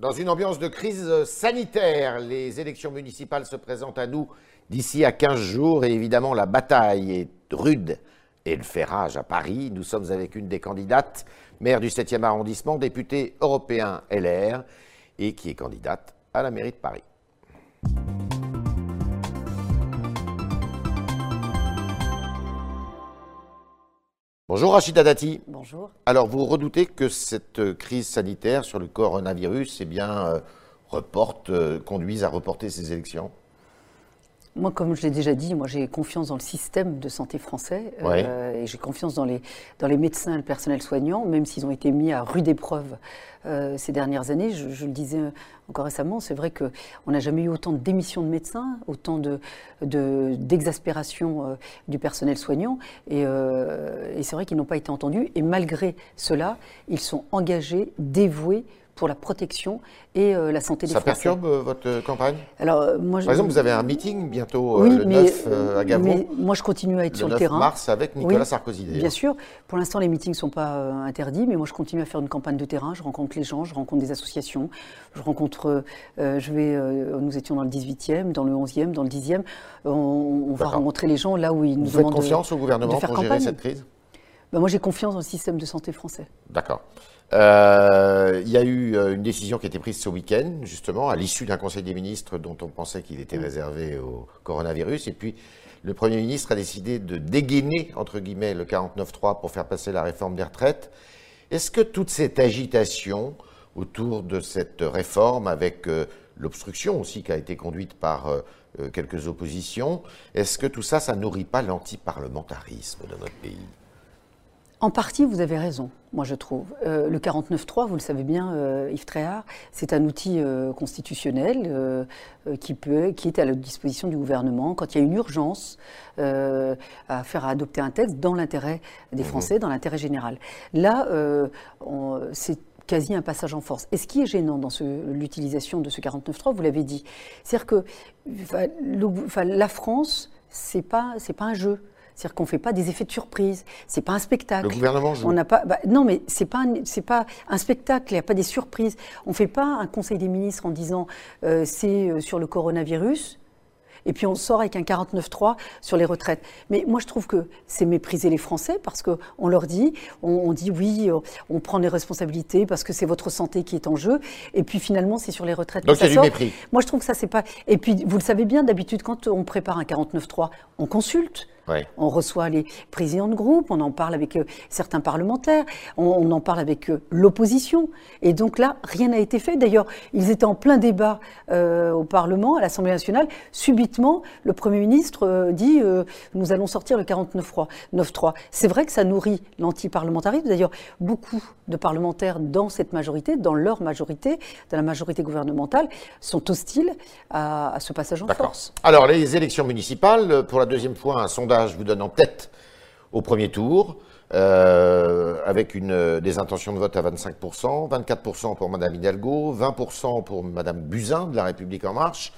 Dans une ambiance de crise sanitaire, les élections municipales se présentent à nous d'ici à 15 jours et évidemment la bataille est rude et le fait rage à Paris. Nous sommes avec une des candidates, maire du 7e arrondissement, députée européen LR et qui est candidate à la mairie de Paris. Bonjour Rachida Dati. Bonjour. Alors vous redoutez que cette crise sanitaire sur le coronavirus eh bien, euh, reporte, euh, conduise à reporter ces élections? Moi, comme je l'ai déjà dit, moi j'ai confiance dans le système de santé français euh, et j'ai confiance dans les, dans les médecins et le personnel soignant, même s'ils ont été mis à rude épreuve euh, ces dernières années. Je, le disais encore récemment, c'est vrai qu'on n'a jamais eu autant de démissions de médecins, autant d'exaspération de, euh, du personnel soignant et, et c'est vrai qu'ils n'ont pas été entendus et malgré cela, ils sont engagés, dévoués pour la protection et euh, la santé des Ça Français. Ça perturbe euh, votre campagne? Alors, moi, Par exemple, vous avez un meeting bientôt euh, le 9 à Gavron. Mais moi, je continue à être le sur 9 le terrain. mars avec Nicolas Sarkozy, Bien sûr. Pour l'instant, les meetings ne sont pas interdits, mais moi, je continue à faire une campagne de terrain. Je rencontre les gens, je rencontre des associations. Je rencontre, je vais, nous étions dans le 18e, dans le 11e, dans le 10e. On, va rencontrer les gens là où ils nous vous demandent faites confiance de, au gouvernement pour campagne. gérer cette crise? Ben, Moi, j'ai confiance dans le système de santé français. D'accord. Euh, il y a eu euh, une décision qui a été prise ce week-end, justement, à l'issue d'un Conseil des ministres dont on pensait qu'il était mm. réservé au coronavirus. Et puis, le Premier ministre a décidé de dégainer, entre guillemets, le 49.3 pour faire passer la réforme des retraites. Est-ce que toute cette agitation autour de cette réforme, avec euh, l'obstruction aussi qui a été conduite par quelques oppositions, est-ce que tout ça, ça nourrit pas l'antiparlementarisme de notre pays? En partie, vous avez raison, moi je trouve. Euh, le 49.3, vous le savez bien, euh, Yves Tréhard, c'est un outil euh, constitutionnel qui, peut, qui est à la disposition du gouvernement quand il y a une urgence à faire adopter un texte dans l'intérêt des mmh. Français, dans l'intérêt général. Là, c'est quasi un passage en force. Et ce qui est gênant dans l'utilisation de ce 49.3, vous l'avez dit, c'est-à-dire que la France, c'est pas, pas un jeu. C'est-à-dire qu'on ne fait pas des effets de surprise. C'est pas un spectacle. Le gouvernement joue. On n'a pas. Bah, non, mais c'est pas c'est pas un spectacle. Il n'y a pas des surprises. On ne fait pas un conseil des ministres en disant euh, c'est euh, sur le coronavirus et puis on sort avec un 49-3 sur les retraites. Mais moi, je trouve que c'est mépriser les Français parce qu'on leur dit, on, dit oui, on prend les responsabilités parce que c'est votre santé qui est en jeu, et puis finalement, c'est sur les retraites. Donc il y a du mépris. Moi, je trouve que ça, c'est pas. Et puis, vous le savez bien, d'habitude, quand on prépare un 49-3, on consulte. On reçoit les présidents de groupe, on en parle avec euh, certains parlementaires, on, en parle avec euh, l'opposition. Et donc là, rien n'a été fait. D'ailleurs, ils étaient en plein débat euh, au Parlement, à l'Assemblée nationale. Subitement, le Premier ministre dit nous allons sortir le 49-3. C'est vrai que ça nourrit l'antiparlementarisme. D'ailleurs, beaucoup de parlementaires dans cette majorité, dans leur majorité, dans la majorité gouvernementale, sont hostiles à, à ce passage en force. Alors, les élections municipales, pour la deuxième fois, un sondage vous donne en tête au premier tour, euh, avec une, des intentions de vote à 25%, 24% pour Mme Hidalgo, 20% pour Mme Buzyn de La République En Marche.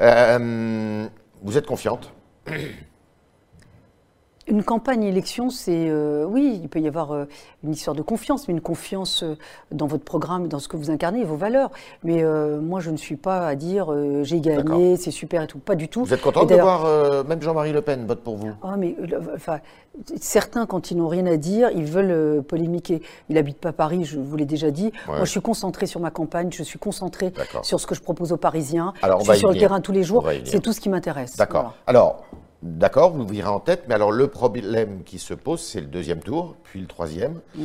Euh, vous êtes confiante? Une campagne élection, c'est euh, oui, il peut y avoir euh, une histoire de confiance, mais une confiance euh, dans votre programme, dans ce que vous incarnez, vos valeurs. Mais moi, je ne suis pas à dire j'ai gagné, c'est super et tout, pas du tout. Vous êtes contente de voir même Jean-Marie Le Pen vote pour vous? Ah, mais enfin, certains, quand ils n'ont rien à dire, ils veulent polémiquer. Il n'habite pas Paris, je vous l'ai déjà dit. Moi, je suis concentrée sur ma campagne, je suis concentrée sur ce que je propose aux Parisiens. Alors, je suis sur le terrain tous les jours. C'est tout ce qui m'intéresse. D'accord. Alors. D'accord, vous virez en tête, mais alors le problème qui se pose, c'est le deuxième tour, puis le troisième. Mmh.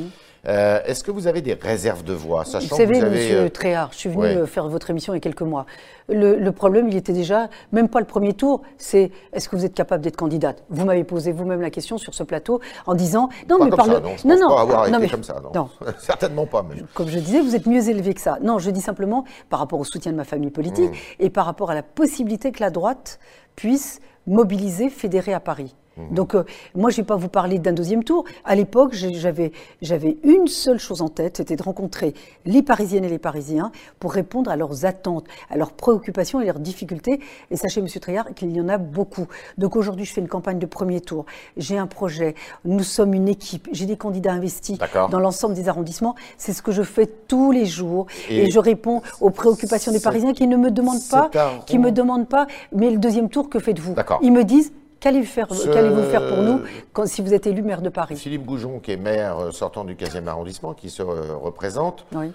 Euh, est-ce que vous avez des réserves de voix sachant Vous savez, que vous avez, Monsieur euh, Tréhard, je suis venu euh, faire votre émission il y a quelques mois. Le, problème, il était déjà, même pas le premier tour, c'est est-ce que vous êtes capable d'être candidate? Vous m'avez posé vous-même la question sur ce plateau en disant non, mais par non, non, non, pas avoir été comme ça, non, certainement pas. Mais... Comme je disais, vous êtes mieux élevé que ça. Non, je dis simplement par rapport au soutien de ma famille politique mmh. et par rapport à la possibilité que la droite puisse mobiliser, fédérer à Paris. Mhm. Donc, euh, moi, je ne vais pas vous parler d'un deuxième tour. À l'époque, j'avais, une seule chose en tête, c'était de rencontrer les Parisiennes et les Parisiens pour répondre à leurs attentes, à leurs préoccupations et leurs difficultés. Et sachez, Monsieur Triard, qu'il y en a beaucoup. Donc, aujourd'hui, je fais une campagne de premier tour. J'ai un projet. Nous sommes une équipe. J'ai des candidats investis dans l'ensemble des arrondissements. C'est ce que je fais tous les jours. Et, je réponds aux préoccupations des Parisiens qui ne me demandent pas, qui me demandent pas, mais le deuxième tour, que faites-vous? Ils me disent, Qu'allez-vous faire, faire, pour nous quand, si vous êtes élu maire de Paris? Philippe Goujon, qui est maire euh, sortant du 15e arrondissement, qui se représente, oui.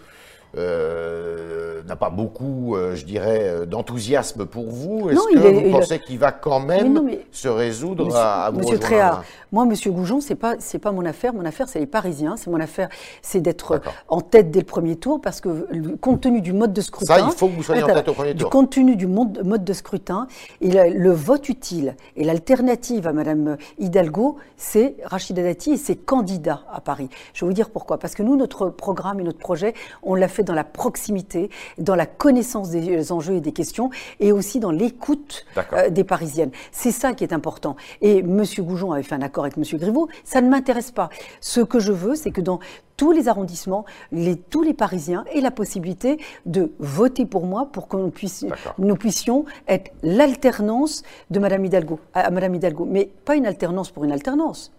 Euh, n'a pas beaucoup, euh, je dirais, euh, d'enthousiasme pour vous. Est-ce que vous pensez qu'il va quand même se résoudre à, vous Monsieur Tréhard, moi, Monsieur Goujon, c'est pas c'est pas mon affaire. Mon affaire, c'est les Parisiens. C'est mon affaire, c'est d'être en tête dès le premier tour parce que compte tenu du mode de scrutin, ça, il faut que vous soyez en tête au premier tour. Compte tenu du mode, mode de scrutin, le vote utile et l'alternative à Madame Hidalgo, c'est Rachida Dati et ses candidats à Paris. Je vais vous dire pourquoi. Parce que nous, notre programme et notre projet, on l'a fait dans la proximité, dans la connaissance des enjeux et des questions, et aussi dans l'écoute euh, des Parisiennes. C'est ça qui est important. Et M. Goujon avait fait un accord avec M. Griveaux, ça ne m'intéresse pas. Ce que je veux, c'est que dans tous les arrondissements, les, tous les Parisiens aient la possibilité de voter pour moi pour que puisse, nous puissions être l'alternance de Madame Hidalgo, à Madame Hidalgo. Mais pas une alternance pour une alternance.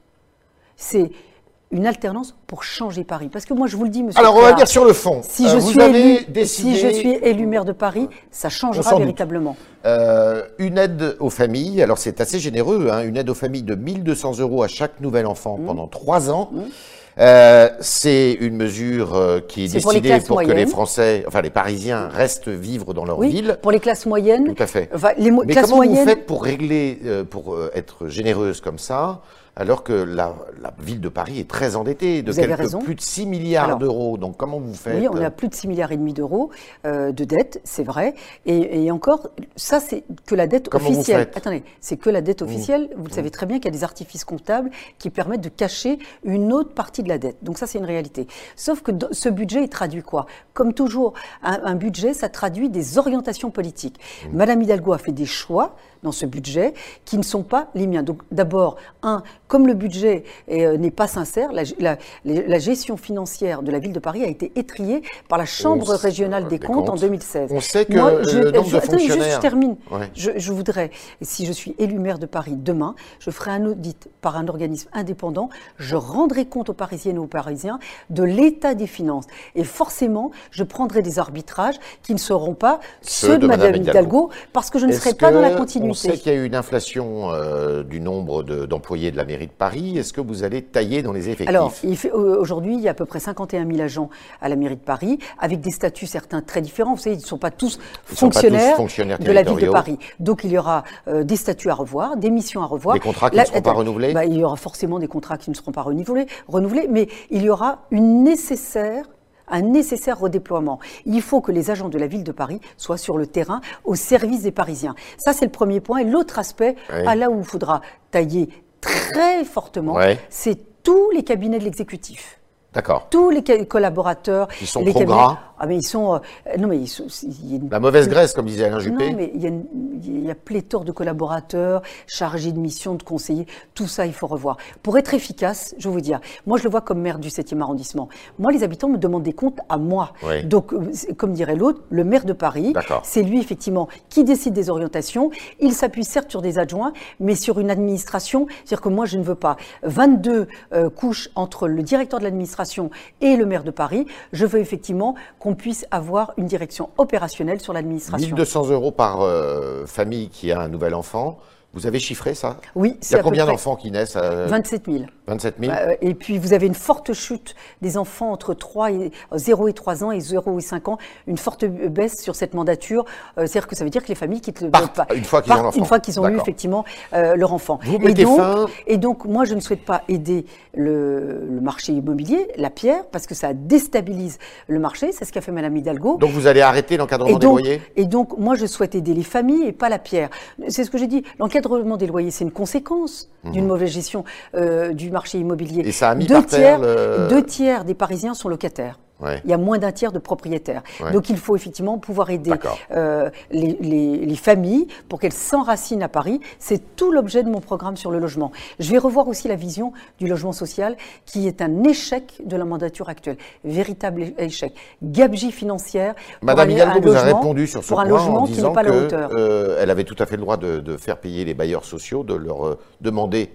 C'est une alternance pour changer Paris. Parce que moi, je vous le dis, monsieur. Alors, on va dire sur le fond. Si, je, euh, suis élu, si je suis élu maire de Paris, ça changera véritablement. Euh, une aide aux familles, alors c'est assez généreux, hein, une aide aux familles de 1200 euros à chaque nouvel enfant mmh. pendant trois ans. Mmh. Euh, c'est une mesure qui est, décidée pour, que les Français, enfin les Parisiens, restent vivre dans leur oui, ville. Pour les classes moyennes. Tout à fait. Mais comment vous faites pour régler, pour être généreuse comme ça? Alors que la, ville de Paris est très endettée, de quelque, plus de 6 milliards d'euros. Donc comment vous faites? Oui, on a plus de 6 milliards et demi d'euros euh, de dette, c'est vrai. Et, encore, ça c'est que la dette officielle. Attendez, c'est que la dette mmh. officielle. Vous le savez mmh. très bien qu'il y a des artifices comptables qui permettent de cacher une autre partie de la dette. Donc ça c'est une réalité. Sauf que ce budget il traduit quoi? Comme toujours, un, budget ça traduit des orientations politiques. Mmh. Madame Hidalgo a fait des choix dans ce budget qui ne sont pas les miens. Donc d'abord, un, comme le budget euh, n'est pas sincère, la, gestion financière de la ville de Paris a été étriée par la Chambre régionale des, comptes, en 2016. On sait que le nombre de fonctionnaires... je termine. Je, voudrais, si je suis élu maire de Paris demain, je ferai un audit par un organisme indépendant, je rendrai compte aux Parisiennes et aux Parisiens de l'état des finances. Et forcément, je prendrai des arbitrages qui ne seront pas ceux, de, Mme Hidalgo, parce que je ne serai pas dans la continuité. On sait qu'il y a eu une inflation euh, du nombre d'employés de, la mairie de Paris. Est-ce que vous allez tailler dans les effectifs? Alors, aujourd'hui, il y a à peu près 51 000 agents à la mairie de Paris, avec des statuts certains très différents. Vous savez, ils ne sont pas tous, fonctionnaires, de la ville de Paris. Donc, il y aura euh, des statuts à revoir, des missions à revoir. Des contrats qui ne seront pas renouvelés? bah, Il y aura forcément des contrats qui ne seront pas renouvelés, renouvelés mais il y aura une nécessaire un nécessaire redéploiement. Il faut que les agents de la ville de Paris soient sur le terrain au service des Parisiens. Ça, c'est le premier point. Et l'autre aspect, à là où il faudra tailler très fortement, c'est tous les cabinets de l'exécutif. D'accord. Tous les collaborateurs. Ils sont les trop gras ah mais ils sont euh, non mais la mauvaise graisse comme disait Alain Juppé. Non mais il y, a il y, a pléthore de collaborateurs chargés de mission, de conseillers, tout ça il faut revoir. Pour être efficace, je vais vous dire, moi je le vois comme maire du 7e arrondissement. Moi les habitants me demandent des comptes à moi. Donc euh, comme dirait l'autre, le maire de Paris, c'est lui effectivement qui décide des orientations. Il s'appuie certes sur des adjoints, mais sur une administration, c'est-à-dire que moi je ne veux pas 22 euh, couches entre le directeur de l'administration et le maire de Paris. Je veux effectivement qu'on puisse avoir une direction opérationnelle sur l'administration. 1200 euros par euh, famille qui a un nouvel enfant. Vous avez chiffré ça? Oui. Il y a combien d'enfants qui naissent 27 000. 27 000. et puis vous avez une forte chute des enfants entre 3 et, 0 et 3 ans et 0 et 5 ans, une forte baisse sur cette mandature. Euh, c'est-à-dire que ça veut dire que les familles quittent pas, une fois qu'ils ont, une fois qu'ils ont eu effectivement euh, leur enfant. Vous et, donc, fin... et donc, moi, je ne souhaite pas aider le, marché immobilier, la pierre, parce que ça déstabilise le marché. C'est ce qu'a fait Madame Hidalgo. Donc vous allez arrêter l'encadrement des loyers? Et donc, moi, je souhaite aider les familles et pas la pierre. C'est ce que j'ai dit. L'encadrement des loyers, c'est une conséquence mhm. d'une mauvaise gestion euh, du marché immobilier. Et ça a mis deux par tiers, terre Deux tiers des Parisiens sont locataires. Il y a moins d'un tiers de propriétaires. Donc il faut effectivement pouvoir aider euh, les, familles pour qu'elles s'enracinent à Paris. C'est tout l'objet de mon programme sur le logement. Je vais revoir aussi la vision du logement social qui est un échec de la mandature actuelle. Véritable échec. Gabegie financière. Madame Hidalgo vous a répondu sur ce point en disant qu'elle euh, avait tout à fait le droit de, faire payer les bailleurs sociaux, de leur euh, demander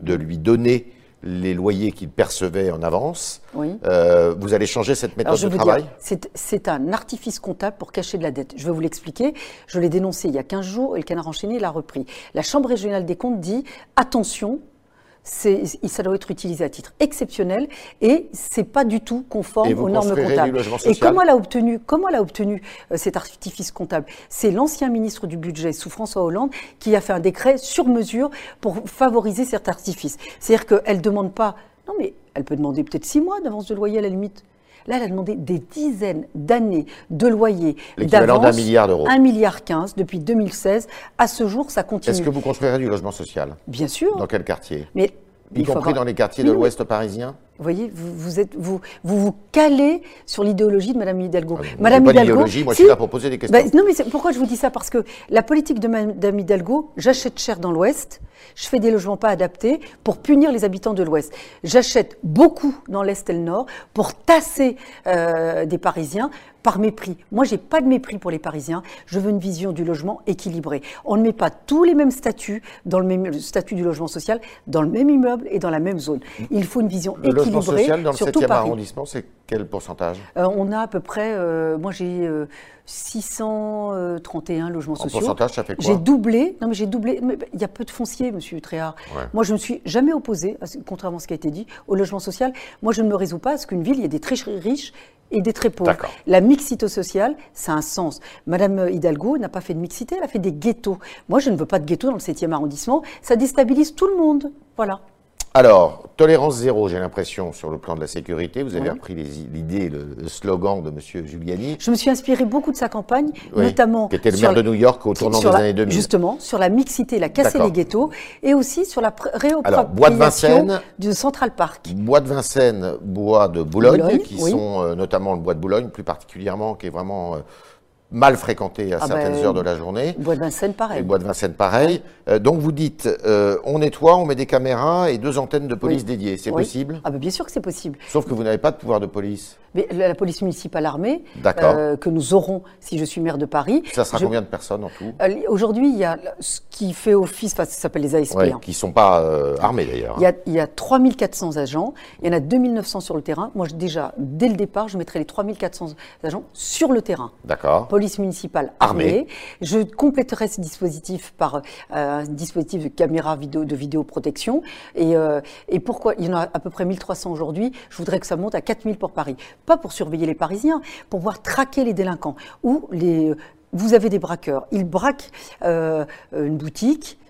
de lui donner les loyers qu'il percevait en avance. Oui. Euh, vous allez changer cette méthode de travail? C'est un artifice comptable pour cacher de la dette. Je vais vous l'expliquer. Je l'ai dénoncé il y a 15 jours et le canard enchaîné l'a repris. La Chambre régionale des comptes dit attention, ça doit être utilisé à titre exceptionnel et c'est pas du tout conforme aux normes comptables. Et comment elle a obtenu, comment elle a obtenu euh, cet artifice comptable? C'est l'ancien ministre du budget sous François Hollande qui a fait un décret sur mesure pour favoriser cet artifice. C'est-à-dire qu'elle ne demande pas, non mais elle peut demander peut-être six mois d'avance de loyer à la limite. Là, elle a demandé des dizaines d'années de loyer L'équivalent d'un milliard d'euros. 1 milliard 15 depuis 2016. À ce jour, ça continue. Est-ce que vous construirez du logement social? Bien sûr. Dans quel quartier? Mais y compris dans les quartiers de l'Ouest parisien vous voyez, vous vous, êtes, vous, vous, vous calez sur l'idéologie de Mme Hidalgo. Ah, Madame pas Hidalgo, moi je suis là pour poser des questions. Bah, non, mais pourquoi je vous dis ça? Parce que la politique de Mme Hidalgo, j'achète cher dans l'Ouest, je fais des logements pas adaptés pour punir les habitants de l'Ouest. J'achète beaucoup dans l'Est et le Nord pour tasser euh, des Parisiens par mépris. Moi, j'ai pas de mépris pour les Parisiens. Je veux une vision du logement équilibrée. On ne met pas tous les mêmes statuts dans le même statut du logement social dans le même immeuble et dans la même zone. Il faut une vision équilibrée. Le logement social dans le 7e arrondissement, c'est quel pourcentage? Euh, On a à peu près, euh, moi j'ai 631 logements en sociaux. pourcentage, ça fait quoi? J'ai doublé. Non, mais j'ai doublé. Il y a peu de fonciers, Monsieur Tréhard. Moi, je ne me suis jamais opposé, contrairement à ce qui a été dit, au logement social. Moi, je ne me résous pas à ce qu'une ville, il y ait des très riches et des très pauvres. La mixité sociale, ça a un sens. Madame Hidalgo n'a pas fait de mixité, elle a fait des ghettos. Moi, je ne veux pas de ghetto dans le 7e arrondissement. Ça déstabilise tout le monde. Voilà. Alors, tolérance zéro, j'ai l'impression, sur le plan de la sécurité. Vous avez repris l'idée, le, slogan de M. Giuliani. Je me suis inspiré beaucoup de sa campagne, notamment. Qui était le maire de New York au tournant des années 2000. Justement, sur la mixité, la casser les ghettos, et aussi sur la réappropriation du Central Park. Bois de Vincennes, bois de Boulogne, qui sont euh, notamment le bois de Boulogne, plus particulièrement, qui est vraiment. Euh, mal fréquenté à ah certaines ben, heures de la journée. Bois de Vincennes, pareil. Et Bois de Vincennes, pareil. Euh, donc vous dites, euh, on nettoie, on met des caméras et deux antennes de police dédiées. C'est possible Ah ben bien sûr que c'est possible. Sauf que vous n'avez pas de pouvoir de police. Mais la, police municipale armée, euh, que nous aurons si je suis maire de Paris. Ça sera combien de personnes en tout? Aujourd'hui, il y a ce qui fait office, ça s'appelle les ASP. Hein. Qui ne sont pas armés d'ailleurs. Il y a, a 3400 agents, il y en a 2900 sur le terrain. Moi, déjà, dès le départ, je mettrai les 3400 agents sur le terrain. D'accord. Police municipale armée. Je compléterai ce dispositif par euh, un dispositif de caméra vidéo, de vidéoprotection. Et, euh, et pourquoi? Il y en a à peu près 1300 aujourd'hui. Je voudrais que ça monte à 4000 pour Paris. Pas pour surveiller les Parisiens, pour pouvoir traquer les délinquants. Ou les, vous avez des braqueurs. Ils braquent euh, une boutique,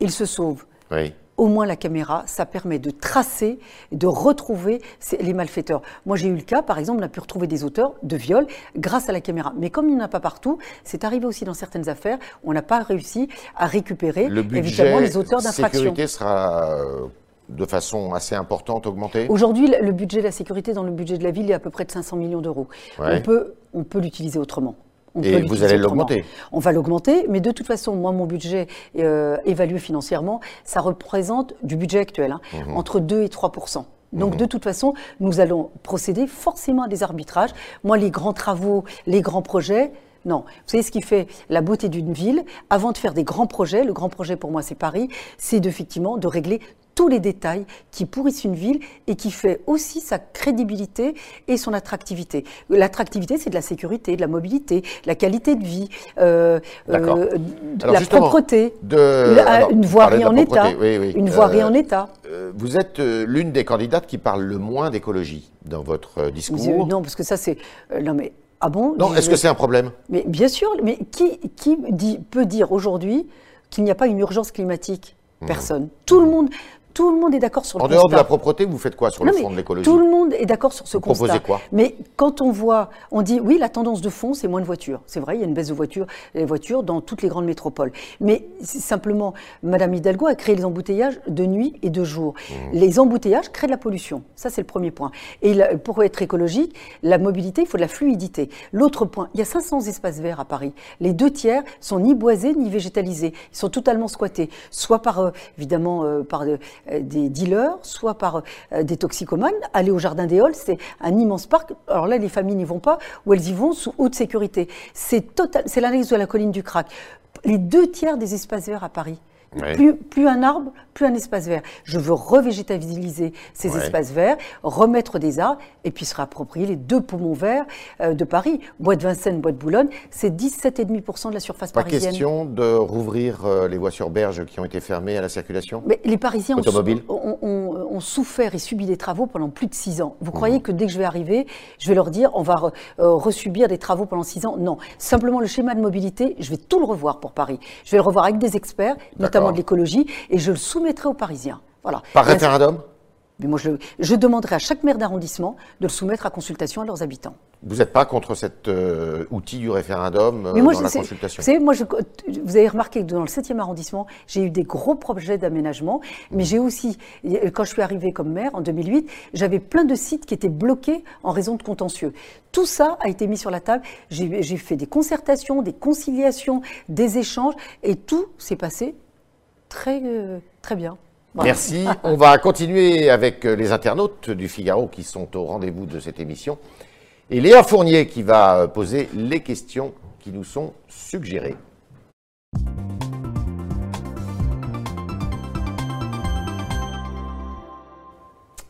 ils se sauvent. Oui au moins la caméra, ça permet de tracer, de retrouver les malfaiteurs. Moi, j'ai eu le cas, par exemple, on a pu retrouver des auteurs de viol grâce à la caméra. Mais comme il n'y en a pas partout, c'est arrivé aussi dans certaines affaires, on n'a pas réussi à récupérer évidemment les auteurs d'infractions. La sécurité sera euh, de façon assez importante augmentée? Aujourd'hui, le budget de la sécurité dans le budget de la ville est à peu près de 500 millions d'euros. On peut, on peut l'utiliser autrement. Et vous allez l'augmenter On va l'augmenter, mais de toute façon, moi, mon budget euh, évalué financièrement, ça représente du budget actuel, hein, mhm. entre 2 et 3% donc mhm. de toute façon, nous allons procéder forcément à des arbitrages. Moi, les grands travaux, les grands projets, non. Vous savez ce qui fait la beauté d'une ville? Avant de faire des grands projets, le grand projet pour moi c'est Paris, c'est effectivement de régler tous les détails qui pourrissent une ville et qui fait aussi sa crédibilité et son attractivité. L'attractivité, c'est de la sécurité, de la mobilité, la qualité de vie, euh, euh, la propreté, de, une voirie en état. Une voirie en état. Vous êtes euh, l'une des candidates qui parle le moins d'écologie dans votre discours. Non, parce que ça, c'est. non, mais. Ah bon? Non, est-ce que c'est un problème? Mais bien sûr, mais qui, qui dit, peut dire aujourd'hui qu'il n'y a pas une urgence climatique? Personne. Tout le monde, Tout le monde est d'accord sur le En dehors de la propreté, vous faites quoi sur le fond de l'écologie Tout le monde est d'accord sur ce vous constat. Proposez quoi Mais quand on voit, on dit oui, la tendance de fond, c'est moins de voitures. C'est vrai, il y a une baisse de voitures, les voitures dans toutes les grandes métropoles. Mais simplement, Madame Hidalgo a créé les embouteillages de nuit et de jour. Mmh. Les embouteillages créent de la pollution. Ça, c'est le premier point. Et pour être écologique, la mobilité, il faut de la fluidité. L'autre point, il y a 500 espaces verts à Paris. Les deux tiers sont ni boisés ni végétalisés. Ils sont totalement squattés, soit par euh, évidemment euh, par euh, des dealers, soit par des toxicomanes. Aller au jardin des Halles, c'est un immense parc. Alors là, les familles n'y vont pas, ou elles y vont sous haute sécurité. C'est l'analyse de la colline du Crac. Les deux tiers des espaces verts à Paris plus, un arbre, plus un espace vert. Je veux revégétaliser ces espaces verts, remettre des arbres et puis se réapproprier les deux poumons verts euh, de Paris. Bois de Vincennes, Bois de Boulogne, c'est 17,5% de la surface Pas parisienne. Pas question de rouvrir euh, les voies sur berge qui ont été fermées à la circulation Mais Les Parisiens ont, souffert et subi des travaux pendant plus de six ans. Vous mmh. croyez que dès que je vais arriver, je vais leur dire on va euh, resubir des travaux pendant six ans? Non. Simplement, le schéma de mobilité, je vais tout le revoir pour Paris. Je vais le revoir avec des experts, notamment de l'écologie, et je le soumettrai aux Parisiens. Voilà. Par référendum mais moi, je, demanderai à chaque maire d'arrondissement de le soumettre à consultation à leurs habitants. Vous n'êtes pas contre cet euh, outil du référendum euh, dans la consultation Vous savez, moi, vous avez remarqué que dans le 7e arrondissement, j'ai eu des gros projets d'aménagement, mais j'ai aussi, quand je suis arrivée comme maire en 2008, j'avais plein de sites qui étaient bloqués en raison de contentieux. Tout ça a été mis sur la table. J'ai fait des concertations, des conciliations, des échanges, et tout s'est passé très, bien. Merci. On va continuer avec euh, les internautes du Figaro qui sont au rendez-vous de cette émission. Et Léa Fournier qui va euh, poser les questions qui nous sont suggérées.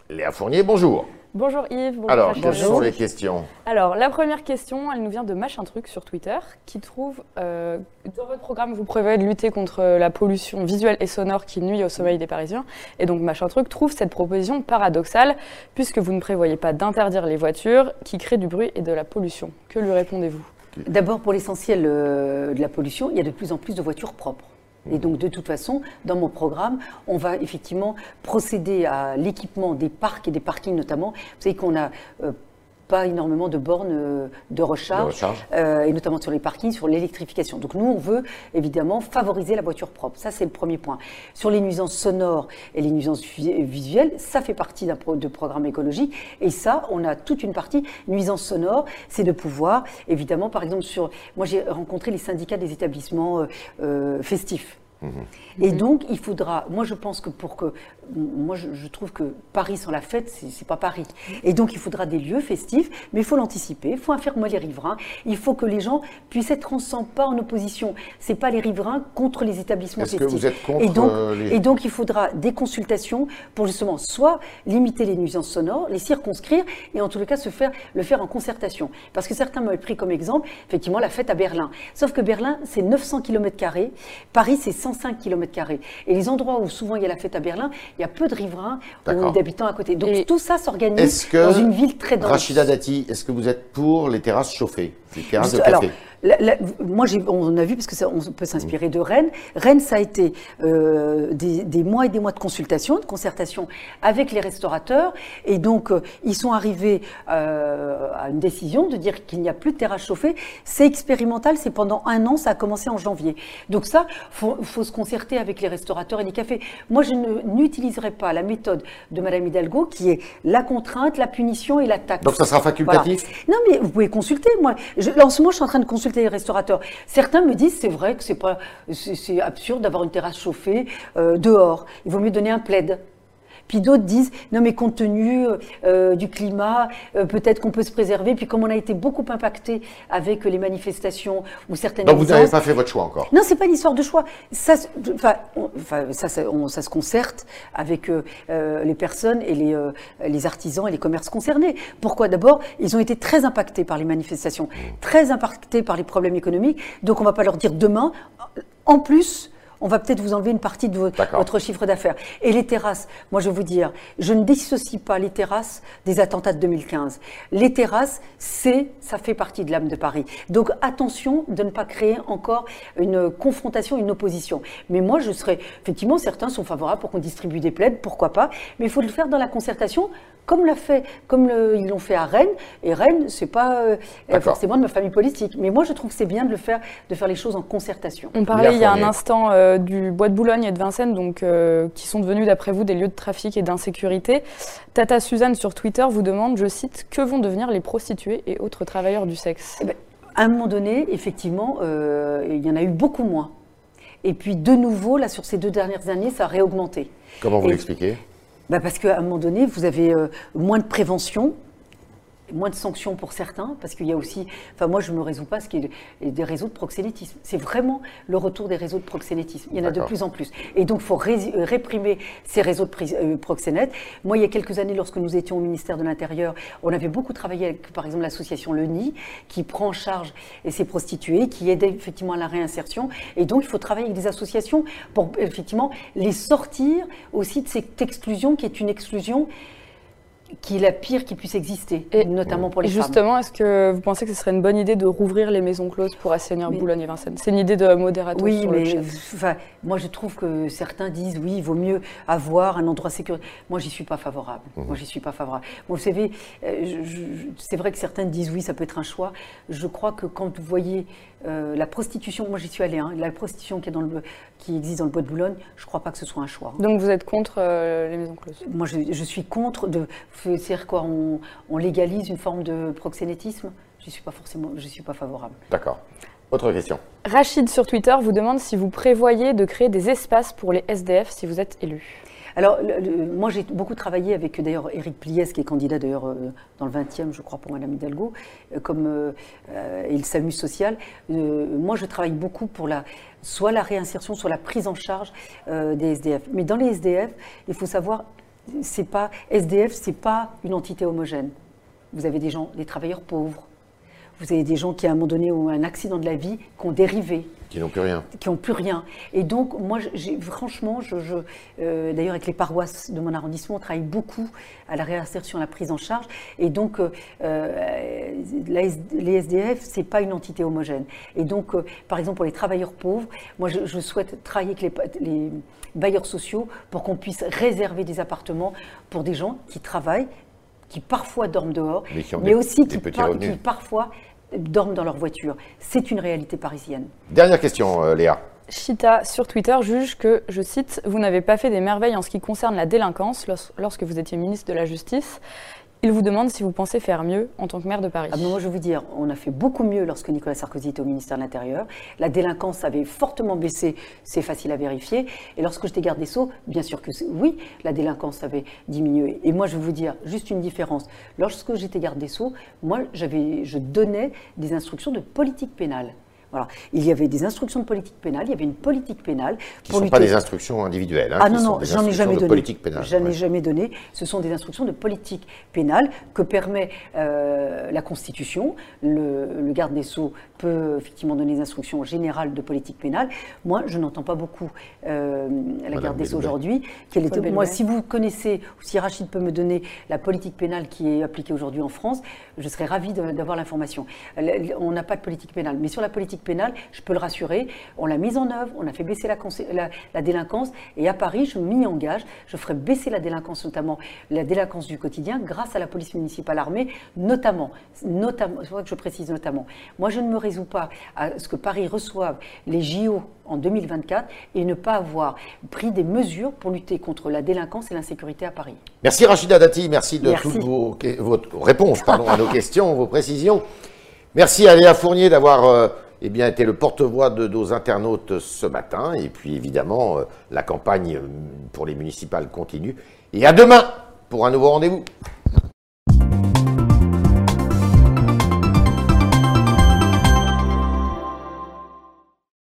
Léa Fournier, bonjour. Bonjour Yves. Bonjour Alors, quelles sont les questions Alors, la première question, elle nous vient de Machin Truc sur Twitter, qui trouve euh, dans votre programme, vous prévoyez de lutter contre la pollution visuelle et sonore qui nuit au sommeil des Parisiens. Et donc, Machin Truc trouve cette proposition paradoxale, puisque vous ne prévoyez pas d'interdire les voitures qui créent du bruit et de la pollution. Que lui répondez-vous? D'abord, pour l'essentiel euh, de la pollution, il y a de plus en plus de voitures propres. Et donc, de toute façon, dans mon programme, on va effectivement procéder à l'équipement des parcs et des parkings notamment. Vous savez qu'on a euh, pas énormément de bornes euh, de recharge, euh, et notamment sur les parkings, sur l'électrification. Donc nous, on veut évidemment favoriser la voiture propre. Ça, c'est le premier point. Sur les nuisances sonores et les nuisances visuelles, ça fait partie d'un pro de programme écologique. Et ça, on a toute une partie nuisances sonores, c'est de pouvoir, évidemment, par exemple, sur... Moi, j'ai rencontré les syndicats des établissements festifs. Et donc, il faudra. Moi, je pense que pour que. Moi, je, trouve que Paris sans la fête, c'est pas Paris. Et donc, il faudra des lieux festifs, mais il faut l'anticiper. Il faut infirmer les riverains. Il faut que les gens puissent être ensemble, pas en opposition. C'est pas les riverains contre les établissements festifs. Que vous êtes contre et donc, euh, et donc, il faudra des consultations pour justement soit limiter les nuisances sonores, les circonscrire, et en les cas se faire le faire en concertation. Parce que certains m'avaient pris comme exemple, effectivement, la fête à Berlin. Sauf que Berlin, c'est 900 km Paris, c'est 105 km. Et les endroits où souvent il y a la fête à Berlin, il y a peu de riverains ou d'habitants à côté. Donc tout ça s'organise dans une ville très dense. Rachida Dati, est-ce que vous êtes pour les terrasses chauffées, les terrasses de café? Moi, on a vu, parce que on peut s'inspirer de Rennes. Rennes, ça a été euh, des, mois et des mois de consultation, de concertation avec les restaurateurs. Et donc, euh, ils sont arrivés euh, à une décision de dire qu'il n'y a plus de terrasse chauffée. C'est expérimental, c'est pendant un an, ça a commencé en janvier. Donc ça, faut, faut se concerter avec les restaurateurs et les cafés. Moi, je n'utiliserai pas la méthode de Madame Hidalgo, qui est la contrainte, la punition et l'attaque. Donc ça sera facultatif Non, mais vous pouvez consulter. Moi, je, en ce moment, je suis en train de consulter les restaurateurs. Certains me disent c'est vrai que c'est pas c'est absurde d'avoir une terrasse chauffée euh, dehors. Il vaut mieux donner un plaid. Puis d'autres disent non mais compte tenu euh, du climat, euh, peut-être qu'on peut se préserver. Puis comme on a été beaucoup impacté avec les manifestations ou certaines. Donc vous n'avez pas fait votre choix encore. Non, c'est pas une histoire de choix. Ça, enfin, ça, ça, ça, se concerte avec euh, les personnes et les, les artisans et les commerces concernés. Pourquoi? D'abord, ils ont été très impactés par les manifestations, très impactés par les problèmes économiques. Donc on va pas leur dire demain. En plus, on va peut-être vous enlever une partie de votre chiffre d'affaires. Et les terrasses, moi je vais vous dire, je ne dissocie pas les terrasses des attentats de 2015. Les terrasses, c'est, ça fait partie de l'âme de Paris. Donc attention de ne pas créer encore une confrontation, une opposition. Mais moi je serais, effectivement, certains sont favorables pour qu'on distribue des plaides, pourquoi pas, mais il faut le faire dans la concertation comme l'a fait, comme ils l'ont fait à Rennes. Et Rennes, c'est pas euh, forcément de ma famille politique, mais moi je trouve que c'est bien de le faire, de faire les choses en concertation. On parlait il y a un instant euh, du bois de Boulogne et de Vincennes, donc euh, qui sont devenus d'après vous des lieux de trafic et d'insécurité. Tata Suzanne sur Twitter vous demande, je cite, que vont devenir les prostituées et autres travailleurs du sexe? Eh ben, À un moment donné, effectivement, il y en a eu beaucoup moins. Et puis de nouveau, là, sur ces deux dernières années, ça a réaugmenté. Comment vous l'expliquez? Bah Parce qu'à un moment donné, vous avez euh, moins de prévention, moins de sanctions pour certains, parce qu'il y a aussi, enfin moi je ne me résous pas ce qui est des réseaux de proxénétisme. C'est vraiment le retour des réseaux de proxénétisme. Il y en a de plus en plus. Et donc il faut euh, réprimer ces réseaux de euh, proxénètes. Moi il y a quelques années, lorsque nous étions au ministère de l'Intérieur, on avait beaucoup travaillé avec par exemple l'association Le Nid, qui prend en charge ces prostituées, qui aide effectivement à la réinsertion. Et donc il faut travailler avec des associations pour effectivement les sortir aussi de cette exclusion qui est une exclusion qui est la pire qui puisse exister, notamment pour les femmes. Justement, est-ce que vous pensez que ce serait une bonne idée de rouvrir les maisons closes pour assainir Boulogne et Vincennes? C'est une idée de modérateur Oui, mais enfin, moi je trouve que certains disent oui, il vaut mieux avoir un endroit sécurisé. Moi, j'y suis pas favorable. Mmh. Moi, j'y suis pas favorable. vous savez, euh, c'est vrai que certains disent oui, ça peut être un choix. Je crois que quand vous voyez euh, la prostitution, moi j'y suis allée, hein, la prostitution qui, est dans le, qui existe dans le bois de Boulogne, je ne crois pas que ce soit un choix. Donc vous êtes contre euh, les maisons closes Moi je, suis contre, de, c'est-à-dire quoi, on, on, légalise une forme de proxénétisme Je ne suis pas forcément, je suis pas favorable. D'accord. Autre question. Rachid sur Twitter vous demande si vous prévoyez de créer des espaces pour les SDF si vous êtes élu. Alors, moi, j'ai beaucoup travaillé avec d'ailleurs Éric Pliès, qui est candidat d'ailleurs euh, dans le 20e, je crois, pour Madame Hidalgo, euh, comme euh, et le SAMU social. moi, je travaille beaucoup pour la, soit la réinsertion, soit la prise en charge des SDF. Mais dans les SDF, il faut savoir, c'est pas SDF, c'est pas une entité homogène. Vous avez des gens, des travailleurs pauvres, vous avez des gens qui, à un moment donné, ont un accident de la vie, qui ont dérivé. Qui n'ont plus rien. Qui n'ont plus rien. Et donc, moi, franchement, je, euh, d'ailleurs, avec les paroisses de mon arrondissement, on travaille beaucoup à la réinsertion, à la prise en charge. Et donc, euh, euh, les SDF, ce n'est pas une entité homogène. Et donc, par exemple, pour les travailleurs pauvres, moi, je, souhaite travailler avec les, les bailleurs sociaux pour qu'on puisse réserver des appartements pour des gens qui travaillent, qui parfois dorment dehors, mais, aussi qui, parfois dorment dans leur voiture. C'est une réalité parisienne. Dernière question, euh, Léa. Chita sur Twitter juge que, je cite, Vous n'avez pas fait des merveilles en ce qui concerne la délinquance lorsque vous étiez ministre de la Justice. Il vous demande si vous pensez faire mieux en tant que maire de Paris. Ah, moi, je vais vous dire, on a fait beaucoup mieux lorsque Nicolas Sarkozy était au ministère de l'Intérieur. La délinquance avait fortement baissé, c'est facile à vérifier. Et lorsque j'étais garde des Sceaux, bien sûr que oui, la délinquance avait diminué. Et moi, je vais vous dire juste une différence. Lorsque j'étais garde des Sceaux, moi, je donnais des instructions de politique pénale. Il y avait des instructions de politique pénale, il y avait une politique pénale. Qui ne sont pas des instructions individuelles. Hein, ah non, non, j'en ai jamais donné. J'en ai jamais donné. Ce sont des instructions de politique pénale que permet euh, la Constitution. Le, garde des Sceaux peut effectivement donner des instructions générales de politique pénale. Moi, je n'entends pas beaucoup euh, la garde des Sceaux aujourd'hui. Moi, si vous connaissez, ou si Rachid peut me donner la politique pénale qui est appliquée aujourd'hui en France, je serais ravie d'avoir l'information. On n'a pas de politique pénale. Mais sur la politique pénale, je peux le rassurer, on l'a mise en œuvre, on a fait baisser la, délinquance, et à Paris, je m'y engage, je ferai baisser la délinquance, notamment la délinquance du quotidien, grâce à la police municipale armée, notamment, notamment c'est vrai que je précise notamment. Moi, je ne me résous pas à ce que Paris reçoive les JO en 2024 et ne pas avoir pris des mesures pour lutter contre la délinquance et l'insécurité à Paris. Merci Rachida Dati, merci de toutes vos, réponses pardon, à nos questions, vos précisions. Merci à Léa Fournier d'avoir euh, eh bien, été le porte-voix de nos internautes ce matin. Et puis évidemment, euh, la campagne euh, pour les municipales continue. Et à demain pour un nouveau rendez-vous.